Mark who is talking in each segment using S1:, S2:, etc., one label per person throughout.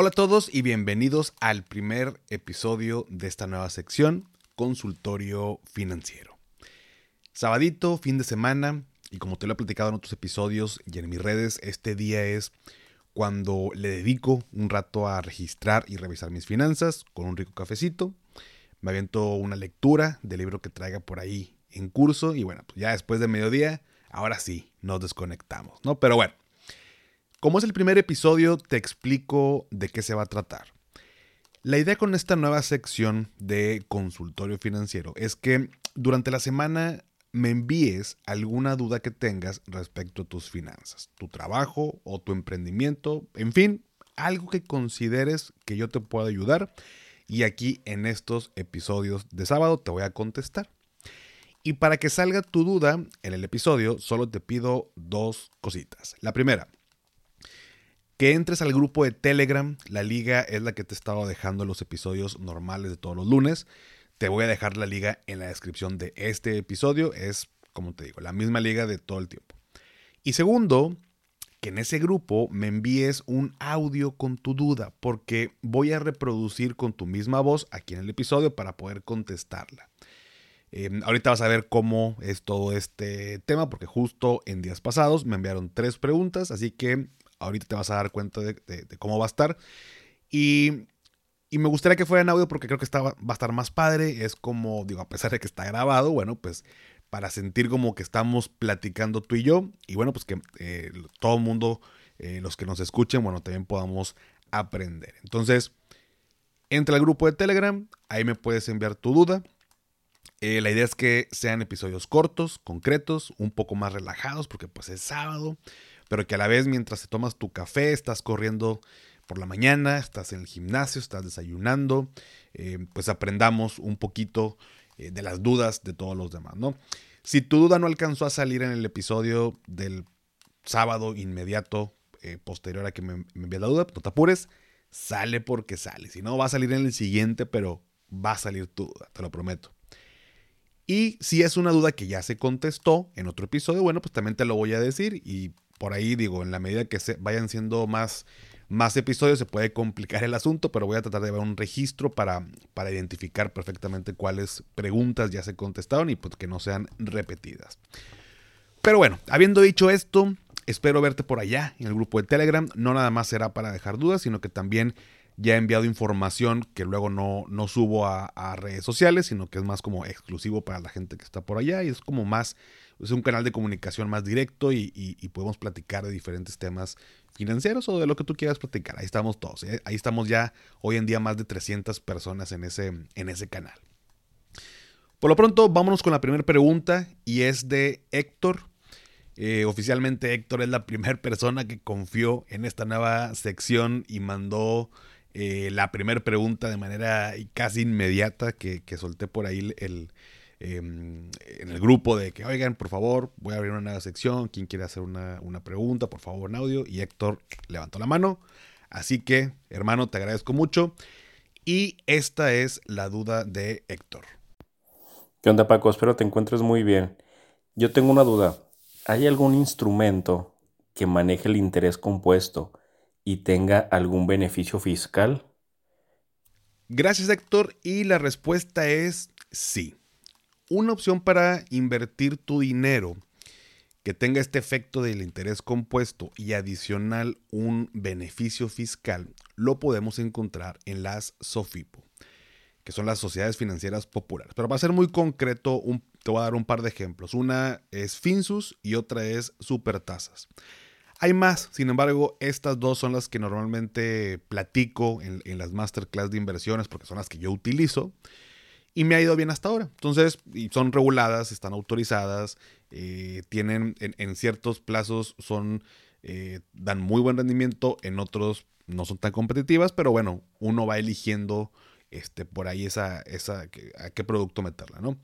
S1: Hola a todos y bienvenidos al primer episodio de esta nueva sección, Consultorio Financiero. Sabadito, fin de semana, y como te lo he platicado en otros episodios y en mis redes, este día es cuando le dedico un rato a registrar y revisar mis finanzas con un rico cafecito. Me aviento una lectura del libro que traiga por ahí en curso y bueno, pues ya después de mediodía, ahora sí, nos desconectamos, ¿no? Pero bueno, como es el primer episodio, te explico de qué se va a tratar. La idea con esta nueva sección de consultorio financiero es que durante la semana me envíes alguna duda que tengas respecto a tus finanzas, tu trabajo o tu emprendimiento, en fin, algo que consideres que yo te pueda ayudar y aquí en estos episodios de sábado te voy a contestar. Y para que salga tu duda en el episodio, solo te pido dos cositas. La primera, que entres al grupo de Telegram. La liga es la que te estaba dejando los episodios normales de todos los lunes. Te voy a dejar la liga en la descripción de este episodio. Es, como te digo, la misma liga de todo el tiempo. Y segundo, que en ese grupo me envíes un audio con tu duda, porque voy a reproducir con tu misma voz aquí en el episodio para poder contestarla. Em, ahorita vas a ver cómo es todo este tema, porque justo en días pasados me enviaron tres preguntas, así que Ahorita te vas a dar cuenta de, cómo va a estar. Y, me gustaría que fuera en audio porque creo que va a estar más padre. Es como, digo, a pesar de que está grabado, bueno, pues para sentir como que estamos platicando tú y yo. Y bueno, pues que eh, todo el mundo, eh, los que nos escuchen, bueno, también podamos aprender. Entonces, entra al grupo de Telegram, ahí me puedes enviar tu duda. Eh, la idea es que sean episodios cortos, concretos, un poco más relajados, porque pues es sábado pero que a la vez mientras te tomas tu café, estás corriendo por la mañana, estás en el gimnasio, estás desayunando, eh, pues aprendamos un poquito eh, de las dudas de todos los demás, ¿no? Si tu duda no alcanzó a salir en el episodio del sábado inmediato, eh, posterior a que me, me la duda, no te apures, sale porque sale. Si no, va a salir en el siguiente, pero va a salir tu duda, te lo prometo. Y si es una duda que ya se contestó en otro episodio, bueno, pues también te lo voy a decir y por ahí digo, en la medida que se vayan siendo más, más episodios se puede complicar el asunto, pero voy a tratar de ver un registro para, para identificar perfectamente cuáles preguntas ya se contestaron y pues que no sean repetidas. Pero bueno, habiendo dicho esto, espero verte por allá en el grupo de Telegram. No nada más será para dejar dudas, sino que también ya he enviado información que luego no, no subo a, a, redes sociales, sino que es más como exclusivo para la gente que está por allá y es como más es un canal de comunicación más directo y, podemos platicar de diferentes temas financieros o de lo que tú quieras platicar. Ahí estamos todos. ¿eh? Ahí estamos ya hoy en día más de 300 personas en ese, en ese canal. Por lo pronto, vámonos con la primera pregunta y es de Héctor. Eh, oficialmente Héctor es la primera persona que confió en esta nueva sección y mandó eh, la primera pregunta de manera casi inmediata que solté por ahí el, Em, en el grupo de que, oigan, por favor, voy a abrir una nueva sección, quien quiere hacer una, pregunta, por favor, en audio. Y Héctor levantó la mano. Así que, hermano, te agradezco mucho. Y esta es la duda de Héctor.
S2: ¿Qué onda, Paco? Espero te encuentres muy bien. Yo tengo una duda. ¿Hay algún instrumento que maneje el interés compuesto y tenga algún beneficio fiscal?
S1: Gracias, Héctor. Y la respuesta es sí una opción para invertir tu dinero que tenga este efecto del interés compuesto y adicional un beneficio fiscal, lo podemos encontrar en las SOFIPO, que son las sociedades financieras populares. Pero para ser muy concreto, te voy a dar un par de ejemplos. Una es Finsus y otra es Supertasas. Hay más, sin embargo, estas dos son las que normalmente platico en, en las masterclass de inversiones porque son las que yo utilizo y me ha ido bien hasta ahora. Entonces, y son reguladas, están autorizadas, eh, tienen en, ciertos plazos son eh, dan muy buen rendimiento, en otros no son tan competitivas, pero bueno, uno va eligiendo este, por ahí esa, esa, a qué producto meterla, ¿no?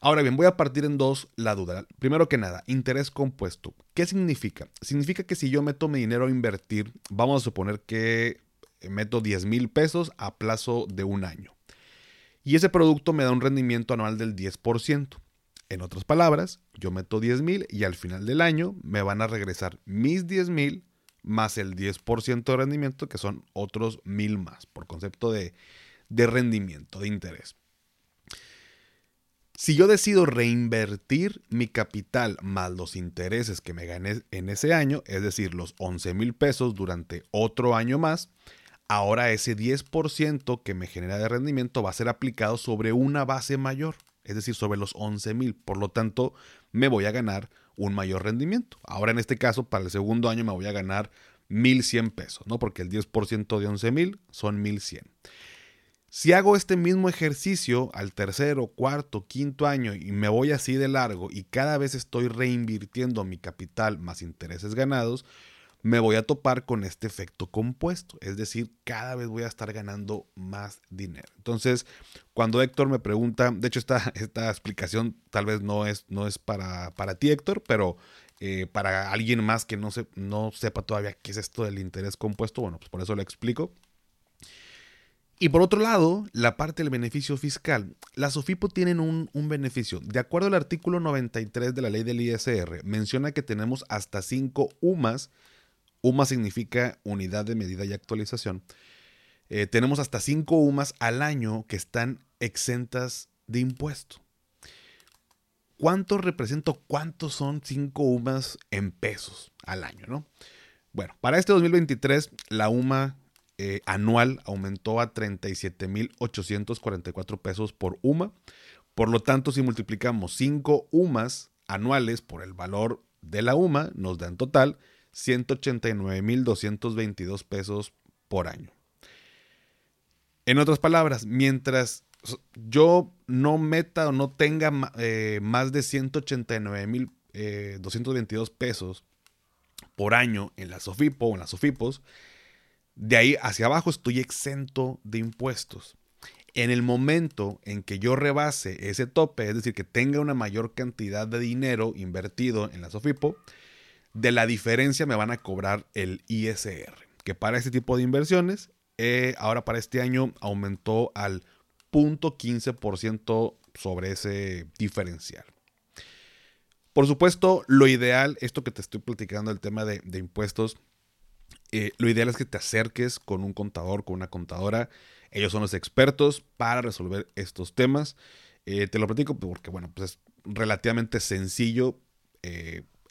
S1: Ahora bien, voy a partir en dos la duda. Primero que nada, interés compuesto. ¿Qué significa? Significa que si yo meto mi dinero a invertir, vamos a suponer que meto 10 mil pesos a plazo de un año y ese producto me da un rendimiento anual del 10%. En otras palabras, yo meto 10 mil y al final del año me van a regresar mis 10 mil más el 10% de rendimiento, que son otros mil más, por concepto de, de rendimiento, de interés. Si yo decido reinvertir mi capital más los intereses que me gané en ese año, es decir, los 11 mil pesos durante otro año más, ahora ese 10% que me genera de rendimiento va a ser aplicado sobre una base mayor, es decir, sobre los 11 mil. Por lo tanto, me voy a ganar un mayor rendimiento. Ahora en este caso, para el segundo año me voy a ganar 1100 pesos, ¿no? Porque el 10% de 11 mil son 1100. Si hago este mismo ejercicio al tercero, cuarto, quinto año y me voy así de largo y cada vez estoy reinvirtiendo mi capital más intereses ganados, me voy a topar con este efecto compuesto. Es decir, cada vez voy a estar ganando más dinero. Entonces, cuando Héctor me pregunta, de hecho esta, esta explicación tal vez no es, no es para, para ti Héctor, pero eh, para alguien más que no, se, no sepa todavía qué es esto del interés compuesto, bueno, pues por eso lo explico. Y por otro lado, la parte del beneficio fiscal. Las SOFIPO tienen un, beneficio. De acuerdo al artículo 93 de la ley del ISR, menciona que tenemos hasta 5 UMAS. UMA significa unidad de medida y actualización. Eh, tenemos hasta 5 UMAS al año que están exentas de impuesto. ¿Cuánto represento? ¿Cuántos son 5 UMAS en pesos al año? ¿no? Bueno, para este 2023, la UMA eh, anual aumentó a 37.844 pesos por UMA. Por lo tanto, si multiplicamos 5 UMAS anuales por el valor de la UMA, nos da en total 189.222 pesos por año. En otras palabras, mientras yo no meta o no tenga eh, más de 189.222 eh, pesos por año en la SOFIPO o en las SOFIPOS, de ahí hacia abajo estoy exento de impuestos. En el momento en que yo rebase ese tope, es decir, que tenga una mayor cantidad de dinero invertido en la SOFIPO, de la diferencia me van a cobrar el ISR, que para este tipo de inversiones, eh, ahora para este año aumentó al 0.15% sobre ese diferencial. Por supuesto, lo ideal, esto que te estoy platicando, el tema de, impuestos, eh, lo ideal es que te acerques con un contador, con una contadora. Ellos son los expertos para resolver estos temas. Eh, te lo platico porque, bueno, pues es relativamente sencillo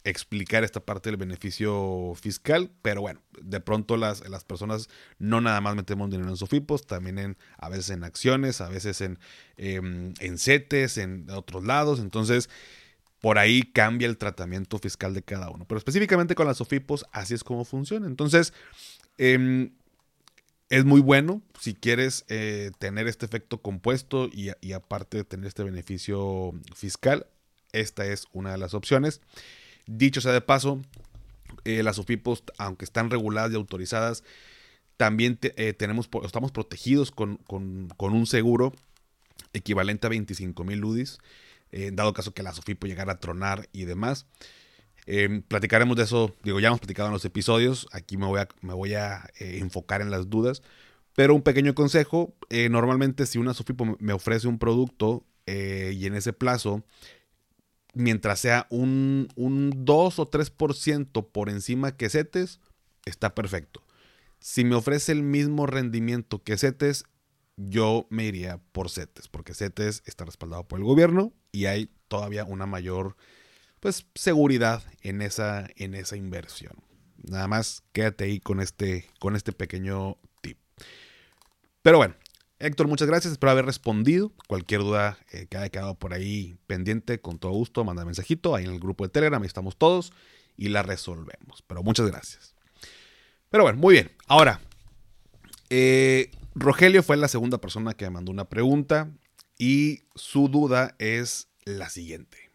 S1: explicar esta parte del beneficio fiscal, pero bueno, de pronto las, las personas no nada más metemos dinero en Sofipos, también en, a veces en acciones, a veces en, em, en CETES, en otros lados. Entonces, por ahí cambia el tratamiento fiscal de cada uno. Pero específicamente con las SOFIPOS, así es como funciona. Entonces, em, es muy bueno si quieres eh, tener este efecto compuesto y, aparte tener este beneficio fiscal. Esta es una de las opciones. Dicho sea de paso, eh, las SOFIPOS, aunque están reguladas y autorizadas, también eh, tenemos, estamos protegidos con, con, un seguro equivalente a 25 mil UDIs eh, dado caso que la Sofipo llegara a tronar y demás. Eh, platicaremos de eso, digo, ya hemos platicado en los episodios, aquí me voy a, me voy a enfocar en las dudas, pero un pequeño consejo, normalmente si una Sofipo me ofrece un producto y en ese plazo, mientras sea un, un 2 o 3% por encima que CETES, está perfecto. Si me ofrece el mismo rendimiento que CETES, yo me iría por CETES, porque CETES está respaldado por el gobierno y hay todavía una mayor pues, seguridad en esa, en esa inversión. Nada más quédate ahí con este, con este pequeño tip. Pero bueno, Héctor, muchas gracias. Espero haber respondido. Cualquier duda eh, que haya quedado por ahí pendiente, con todo gusto, manda mensajito ahí en el grupo de Telegram. Ahí estamos todos y la resolvemos. Pero muchas gracias. Pero bueno, muy bien. Ahora, eh, Rogelio fue la segunda persona que me mandó una pregunta y su duda es la siguiente.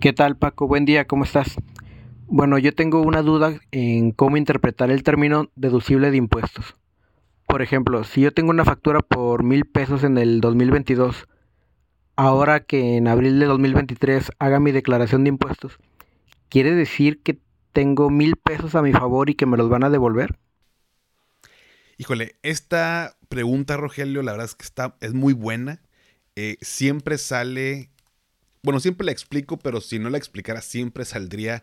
S3: ¿Qué tal Paco? Buen día, ¿cómo estás? Bueno, yo tengo una duda en cómo interpretar el término deducible de impuestos. Por ejemplo, si yo tengo una factura por mil pesos en el 2022, ahora que en abril de 2023 haga mi declaración de impuestos, ¿quiere decir que tengo mil pesos a mi favor y que me los van a devolver?
S1: Híjole, esta pregunta, Rogelio, la verdad es que está, es muy buena. Eh, siempre sale, bueno, siempre la explico, pero si no la explicara, siempre saldría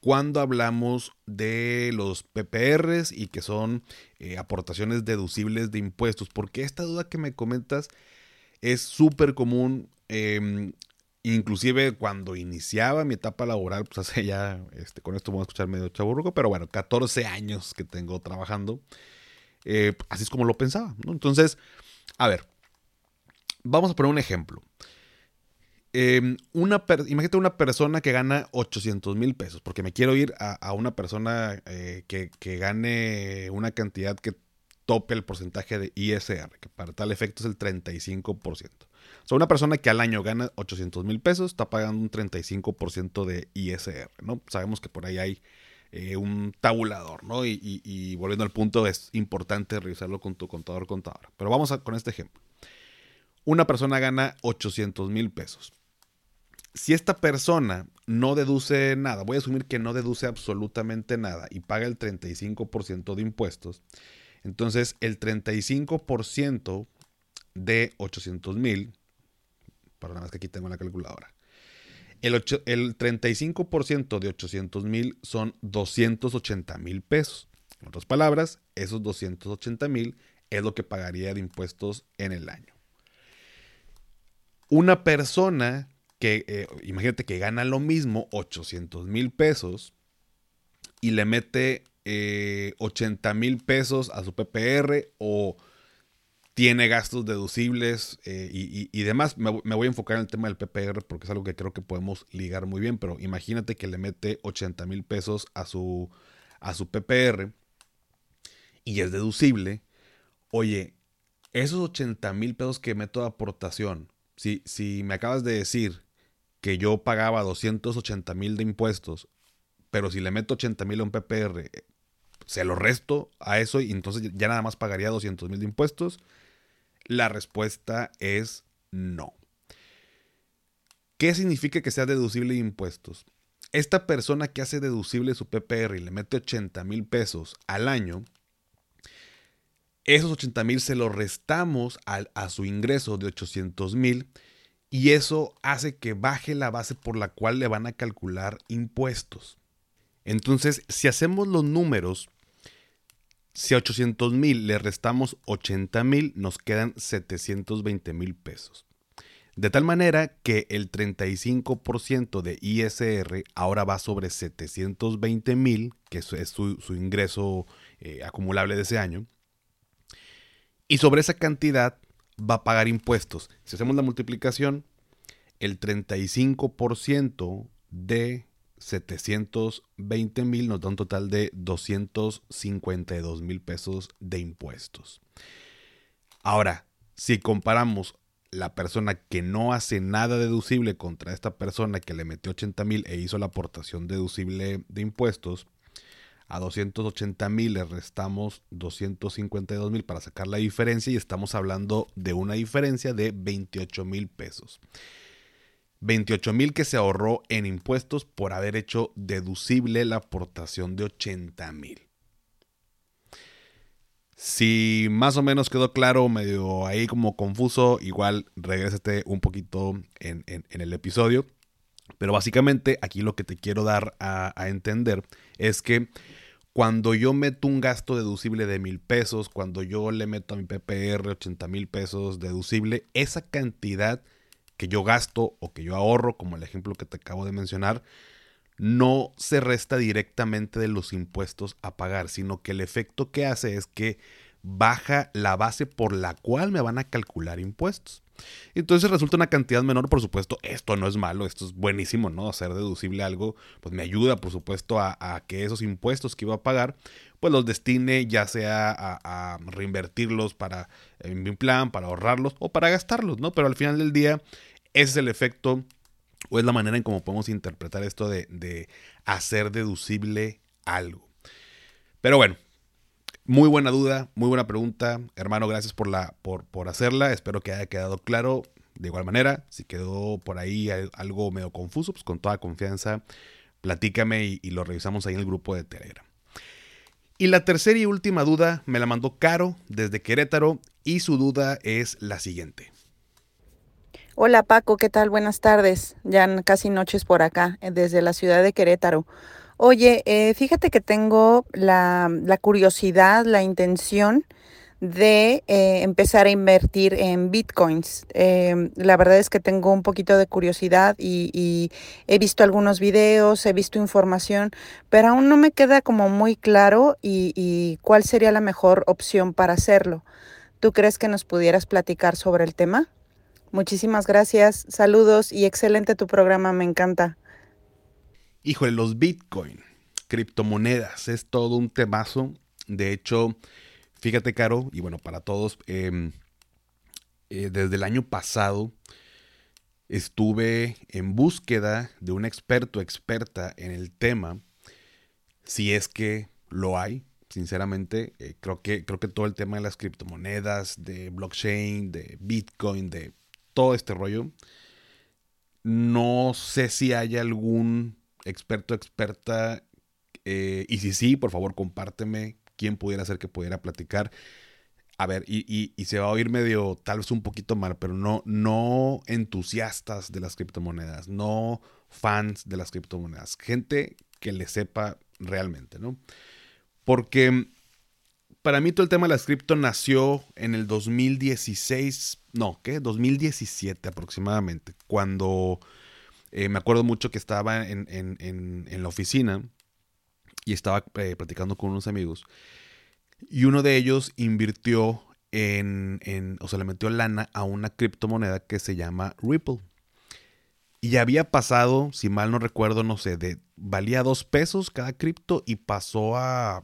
S1: cuando hablamos de los PPRs y que son eh, aportaciones deducibles de impuestos, porque esta duda que me comentas es súper común. Em, inclusive cuando iniciaba mi etapa laboral, pues hace ya, este, con esto voy a escuchar medio chaburruco, pero bueno, 14 años que tengo trabajando. Eh, así es como lo pensaba. Entonces, a ver, vamos a poner un ejemplo. Em, una imagínate una persona que gana 800 mil pesos, porque me quiero ir a, una persona eh, que, gane una cantidad que tope el porcentaje de ISR, que para tal efecto es el 35%. O sea, una persona que al año gana 800 mil pesos está pagando un 35% de ISR, ¿no? Sabemos que por ahí hay eh, un tabulador, ¿no? Y, volviendo al punto, es importante revisarlo con tu contador contadora. Pero vamos con este ejemplo. Una persona gana 800 mil pesos si esta persona no deduce nada, voy a asumir que no deduce absolutamente nada y paga el 35% de impuestos, entonces el 35% de 800 mil, perdón, es que aquí tengo la calculadora, el, el 35% de 800 mil son 280 mil pesos. En otras palabras, esos 280 mil es lo que pagaría de impuestos en el año. Una persona que eh, imagínate que gana lo mismo, 800 mil pesos, y le mete 80 eh, mil pesos a su PPR o tiene gastos deducibles eh, y, demás. Me, voy a enfocar en el tema del PPR porque es algo que creo que podemos ligar muy bien, pero imagínate que le mete 80 mil pesos a su, a su PPR y es deducible. Oye, esos 80 mil pesos que meto de aportación, si, si me acabas de decir que yo pagaba 280 mil de impuestos, pero si le meto 80 mil a un PPR, se lo resto a eso y entonces ya nada más pagaría 200 mil de impuestos. La respuesta es no. ¿Qué significa que sea deducible de impuestos? Esta persona que hace deducible su PPR y le mete 80 mil pesos al año, esos 80 mil se los restamos a su ingreso de 800 mil y eso hace que baje la base por la cual le van a calcular impuestos. Entonces, si hacemos los números, si a 800 mil le restamos 80 mil, nos quedan 720 mil pesos. De tal manera que el 35% de ISR ahora va sobre 720 mil, que es su, ingreso eh, acumulable de ese año. Y sobre esa cantidad va a pagar impuestos. Si hacemos la multiplicación, el 35% de 720 mil nos da un total de 252 mil pesos de impuestos. Ahora, si comparamos la persona que no hace nada deducible contra esta persona que le metió 80 mil e hizo la aportación deducible de impuestos, a 280 mil le restamos 252 mil para sacar la diferencia y estamos hablando de una diferencia de 28 mil pesos. 28 mil que se ahorró en impuestos por haber hecho deducible la aportación de 80 mil. Si más o menos quedó claro, medio ahí como confuso, igual regrésate un poquito en, el episodio. Pero básicamente aquí lo que te quiero dar a entender es que cuando yo meto un gasto deducible de mil pesos, cuando yo le meto a mi PPR 80 mil pesos deducible, esa cantidad que yo gasto o que yo ahorro, como el ejemplo que te acabo de mencionar, no se resta directamente de los impuestos a pagar, sino que el efecto que hace es que baja la base por la cual me van a calcular impuestos. Entonces resulta una cantidad menor, por supuesto, esto no es malo, esto es buenísimo, ¿no? Hacer deducible algo, pues me ayuda, por supuesto, a, que esos impuestos que iba a pagar, pues los destine ya sea a, reinvertirlos para en mi plan, para ahorrarlos o para gastarlos, ¿no? Pero al final del día, ese es el efecto o es la manera en cómo podemos interpretar esto de, de hacer deducible algo. Pero bueno, muy buena duda, muy buena pregunta. Hermano, gracias por, la, por, por hacerla. Espero que haya quedado claro. De igual manera, si quedó por ahí algo medio confuso, pues con toda confianza, platícame y, lo revisamos ahí en el grupo de Telegram. Y la tercera y última duda me la mandó Caro desde Querétaro y su duda es la siguiente.
S4: Hola Paco, ¿qué tal? Buenas tardes. Ya casi noches por acá, desde la ciudad de Querétaro. Oye, eh, fíjate que tengo la, la curiosidad, la intención de eh, empezar a invertir en bitcoins. Em, la verdad es que tengo un poquito de curiosidad y, y, he visto algunos videos, he visto información, pero aún no me queda como muy claro y, y cuál sería la mejor opción para hacerlo. ¿Tú crees que nos pudieras platicar sobre el tema? Muchísimas gracias, saludos y excelente tu programa, me encanta.
S1: Híjole, los Bitcoin, criptomonedas, es todo un temazo. De hecho, fíjate, Caro, y bueno, para todos, eh, eh, desde el año pasado estuve en búsqueda de un experto, experta en el tema, si es que lo hay. Sinceramente, eh, creo, que, creo que todo el tema de las criptomonedas, de blockchain, de Bitcoin, de todo este rollo, no sé si hay algún experto, experta. Eh, y si sí, por favor, compárteme quién pudiera ser que pudiera platicar. A ver, y, y, y, se va a oír medio, tal vez un poquito mal, pero no, no entusiastas de las criptomonedas, no fans de las criptomonedas, gente que le sepa realmente, ¿no? Porque para mí todo el tema de las cripto nació en el 2016, no, ¿qué? 2017 aproximadamente, cuando eh, me acuerdo mucho que estaba en, en, en, la oficina y estaba eh, platicando con unos amigos. Y uno de ellos invirtió en, en, o sea, le metió lana a una criptomoneda que se llama Ripple. Y había pasado, si mal no recuerdo, no sé, de valía dos pesos cada cripto y pasó a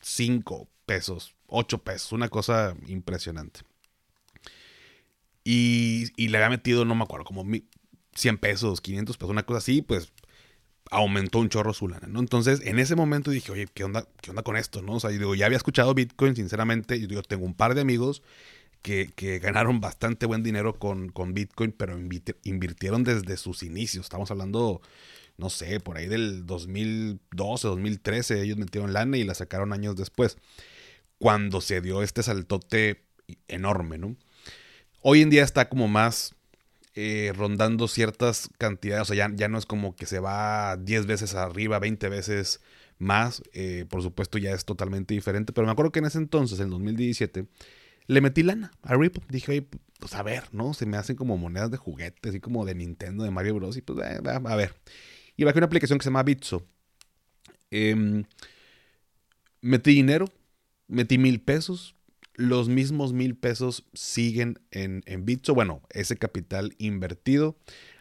S1: cinco pesos, ocho pesos, una cosa impresionante. Y, y le había metido, no me acuerdo, como 100 pesos, 500 pesos, una cosa así, pues aumentó un chorro su lana, ¿no? Entonces, en ese momento dije, oye, ¿qué onda, qué onda con esto, no? O sea, yo digo, ya había escuchado Bitcoin, sinceramente, yo tengo un par de amigos que, que ganaron bastante buen dinero con, con Bitcoin, pero invirtieron desde sus inicios. Estamos hablando, no sé, por ahí del 2012, 2013, ellos metieron lana y la sacaron años después, cuando se dio este saltote enorme, ¿no? Hoy en día está como más eh, rondando ciertas cantidades, o sea, ya, ya, no es como que se va 10 veces arriba, 20 veces más, eh, por supuesto ya es totalmente diferente, pero me acuerdo que en ese entonces, en 2017, le metí lana a Ripple, dije, pues a ver, ¿no? Se me hacen como monedas de juguete, así como de Nintendo, de Mario Bros. Y pues, eh, a ver. Y bajé una aplicación que se llama Bitso. Eh, metí dinero, metí mil pesos, los mismos mil pesos siguen en, en Bitso. Bueno, ese capital invertido.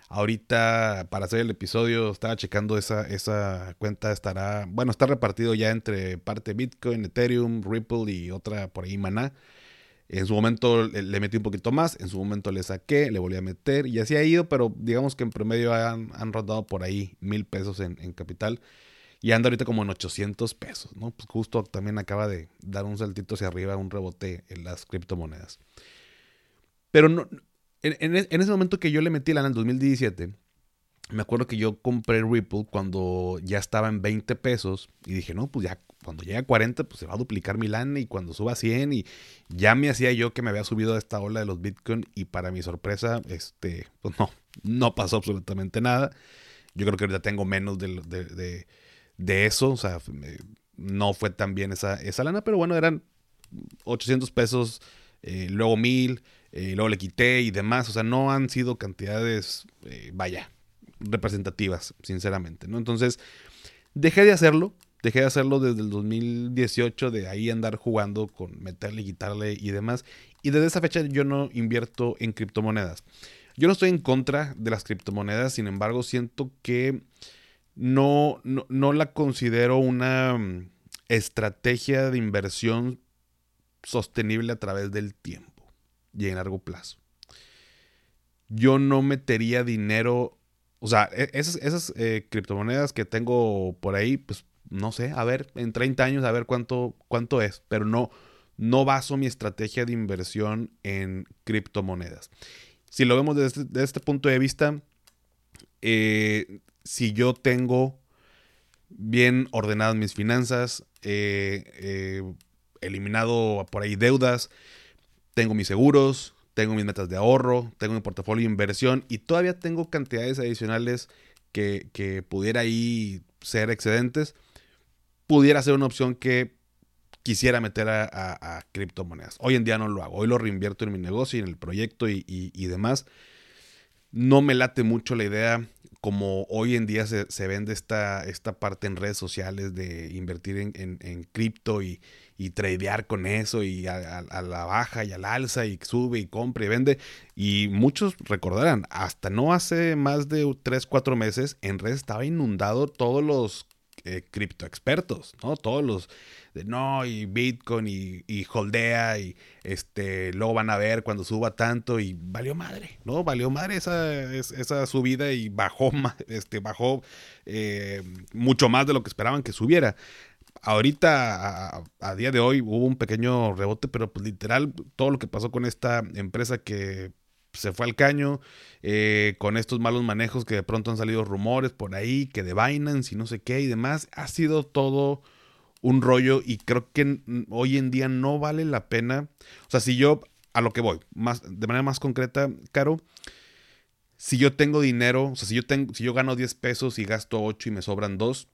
S1: Ahorita, para hacer el episodio, estaba checando esa, esa cuenta. Estará, bueno, está repartido ya entre parte Bitcoin, Ethereum, Ripple y otra por ahí, Maná. En su momento le metí un poquito más, en su momento le saqué, le volví a meter y así ha ido, pero digamos que en promedio han, han rondado por ahí mil pesos en, en capital y anda ahorita como en 800 pesos, ¿no? Pues justo también acaba de dar un saltito hacia arriba, un rebote en las criptomonedas. Pero no, en, ese momento que yo le metí lana en el 2017, me acuerdo que yo compré Ripple cuando ya estaba en 20 pesos y dije, no, pues ya cuando llegue a 40, pues se va a duplicar mi lana y cuando suba a 100 y ya me hacía yo que me había subido a esta ola de los Bitcoin y para mi sorpresa, este, pues no, no pasó absolutamente nada. Yo creo que ahorita tengo menos de de eso, o sea, no fue tan bien esa, esa lana, pero bueno, eran 800 pesos, eh, luego 1000, eh, luego le quité y demás, o sea, no han sido cantidades, eh, vaya, representativas, sinceramente, ¿no? Entonces, dejé de hacerlo, dejé de hacerlo desde el 2018, de ahí andar jugando con meterle, quitarle y demás, y desde esa fecha yo no invierto en criptomonedas. Yo no estoy en contra de las criptomonedas, sin embargo, siento que no, no, no la considero una mm, estrategia de inversión sostenible a través del tiempo y en largo plazo. Yo no metería dinero, o sea, e, esas, esas eh, criptomonedas que tengo por ahí, pues no sé, a ver, en 30 años a ver cuánto, cuánto es, pero no, no baso mi estrategia de inversión en criptomonedas. Si lo vemos desde, desde este punto de vista, eh, si yo tengo bien ordenadas mis finanzas, eh, eh, eliminado por ahí deudas, tengo mis seguros, tengo mis metas de ahorro, tengo mi portafolio de inversión y todavía tengo cantidades adicionales que, pudiera ahí ser excedentes, pudiera ser una opción que quisiera meter a, criptomonedas. Hoy en día no lo hago. Hoy lo reinvierto en mi negocio y en el proyecto y, demás. No me late mucho la idea, como hoy en día se, vende esta, esta parte en redes sociales de invertir en, cripto y, y, tradear con eso y a, la baja y al alza y sube y compra y vende. Y muchos recordarán, hasta no hace más de 3, 4 meses, en redes estaba inundado todos los eh, cripto expertos, ¿no? Todos los de no, y Bitcoin y, y, holdea y este, luego van a ver cuando suba tanto y valió madre, ¿no? Valió madre esa, esa subida y bajó, este, bajó eh, mucho más de lo que esperaban que subiera. Ahorita, a, a, día de hoy, hubo un pequeño rebote, pero pues literal todo lo que pasó con esta empresa que se fue al caño eh, con estos malos manejos que de pronto han salido rumores por ahí, que de Binance y no sé qué y demás. Ha sido todo un rollo y creo que hoy en día no vale la pena. O sea, si yo, a lo que voy, más, de manera más concreta, Caro, si yo tengo dinero, o sea, si yo, tengo, si yo gano 10 pesos y gasto 8 y me sobran 2,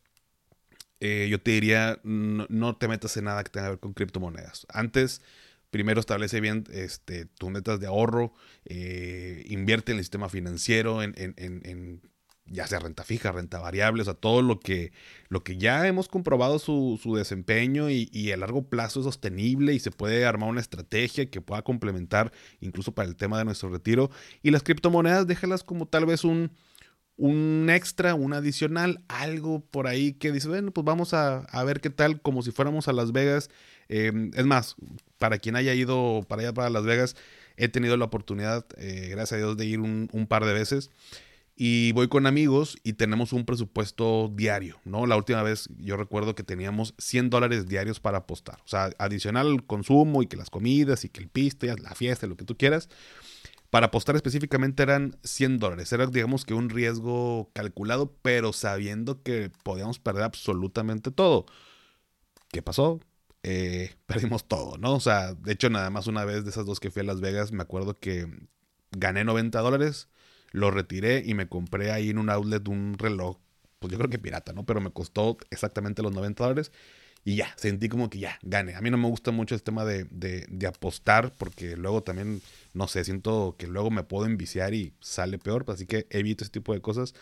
S1: eh, yo te diría, no, te metas en nada que tenga que ver con criptomonedas. Antes primero establece bien este, tus metas de ahorro, eh, invierte en el sistema financiero, en, en, en, ya sea renta fija, renta variable, o sea, todo lo que, lo que ya hemos comprobado su, su desempeño y, y, a largo plazo es sostenible y se puede armar una estrategia que pueda complementar incluso para el tema de nuestro retiro. Y las criptomonedas, déjalas como tal vez un, un extra, un adicional, algo por ahí que dice, bueno, pues vamos a, a ver qué tal, como si fuéramos a Las Vegas Em, es más, para quien haya ido para allá, para Las Vegas, he tenido la oportunidad, eh, gracias a Dios, de ir un, par de veces. Y voy con amigos y tenemos un presupuesto diario, ¿no? La última vez yo recuerdo que teníamos 100 dólares diarios para apostar. O sea, adicional al consumo y que las comidas y que el piste, la fiesta, lo que tú quieras. Para apostar específicamente eran 100 dólares. Era, digamos que un riesgo calculado, pero sabiendo que podíamos perder absolutamente todo. ¿Qué pasó? Eh, perdimos todo, ¿no? O sea, de hecho, nada más una vez de esas dos que fui a Las Vegas, me acuerdo que gané 90 dólares, lo retiré y me compré ahí en un outlet un reloj, pues yo creo que pirata, ¿no? Pero me costó exactamente los 90 dólares y ya, sentí como que ya, gané. A mí no me gusta mucho el tema de, de, apostar porque luego también, no sé, siento que luego me puedo enviciar y sale peor, así que evito ese tipo de cosas.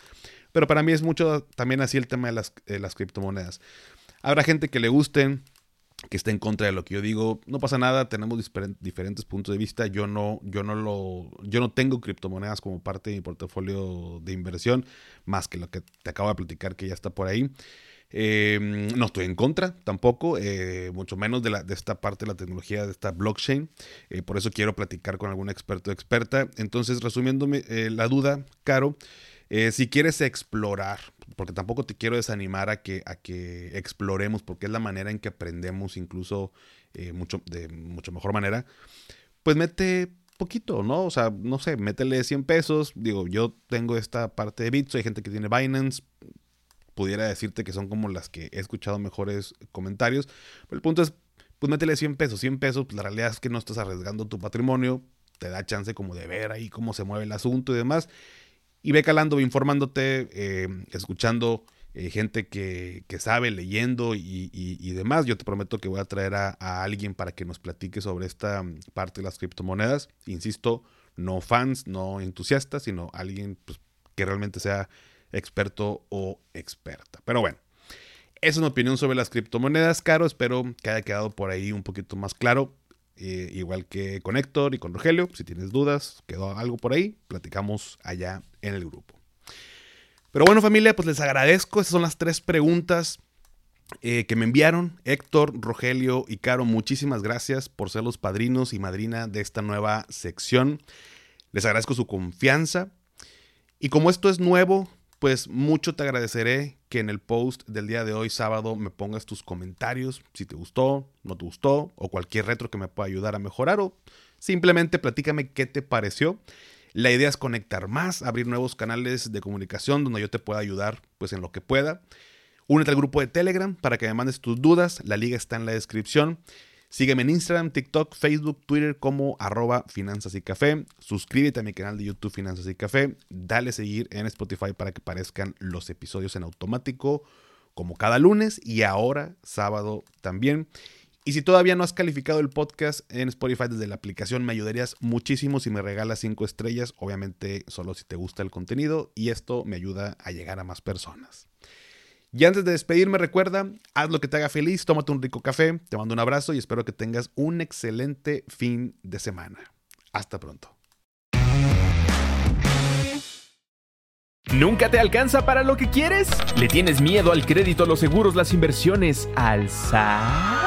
S1: Pero para mí es mucho también así el tema de las, de las criptomonedas. Habrá gente que le gusten, que esté en contra de lo que yo digo, no pasa nada, tenemos diferentes puntos de vista. Yo no, yo no lo, yo no tengo criptomonedas como parte de mi portafolio de inversión, más que lo que te acabo de platicar que ya está por ahí. Em, no estoy en contra tampoco, eh, mucho menos de, la, de esta parte de la tecnología, de esta blockchain. Eh, por eso quiero platicar con algún experto o experta. Entonces, resumiéndome eh, la duda, Caro, eh, si quieres explorar, porque tampoco te quiero desanimar a que, a que exploremos, porque es la manera en que aprendemos incluso eh, mucho, de mucho mejor manera, pues mete poquito, ¿no? O sea, no sé, métele 100 pesos. Digo, yo tengo esta parte de Bits, hay gente que tiene Binance. Pudiera decirte que son como las que he escuchado mejores comentarios. Pero el punto es, pues métele 100 pesos. 100 pesos, pues la realidad es que no estás arriesgando tu patrimonio. Te da chance como de ver ahí cómo se mueve el asunto y demás. Y ve calando, informándote, eh, escuchando eh, gente que, sabe, leyendo y, demás. Yo te prometo que voy a traer a, alguien para que nos platique sobre esta parte de las criptomonedas. Insisto, no fans, no entusiastas, sino alguien pues, que realmente sea experto o experta. Pero bueno, esa es mi opinión sobre las criptomonedas, Caro. Espero que haya quedado por ahí un poquito más claro. Eh, igual que con Héctor y con Rogelio, si tienes dudas, quedó algo por ahí, platicamos allá en el grupo. Pero bueno familia, pues les agradezco, esas son las tres preguntas eh, que me enviaron. Héctor, Rogelio y Caro, muchísimas gracias por ser los padrinos y madrina de esta nueva sección. Les agradezco su confianza. Y como esto es nuevo, pues mucho te agradeceré que en el post del día de hoy, sábado, me pongas tus comentarios, si te gustó, no te gustó, o cualquier retro que me pueda ayudar a mejorar, o simplemente platícame qué te pareció. La idea es conectar más, abrir nuevos canales de comunicación donde yo te pueda ayudar pues en lo que pueda. Únete al grupo de Telegram para que me mandes tus dudas, la liga está en la descripción. Sígueme en Instagram, TikTok, Facebook, Twitter como arroba finanzas y café. Suscríbete a mi canal de YouTube Finanzas y Café. Dale seguir en Spotify para que aparezcan los episodios en automático como cada lunes y ahora sábado también. Y si todavía no has calificado el podcast en Spotify desde la aplicación, me ayudarías muchísimo si me regalas 5 estrellas, obviamente solo si te gusta el contenido y esto me ayuda a llegar a más personas. Y antes de despedirme, recuerda, haz lo que te haga feliz, tómate un rico café, te mando un abrazo y espero que tengas un excelente fin de semana. Hasta pronto.
S5: ¿Nunca te alcanza para lo que quieres? ¿Le tienes miedo al crédito, los seguros, las inversiones, al SAT?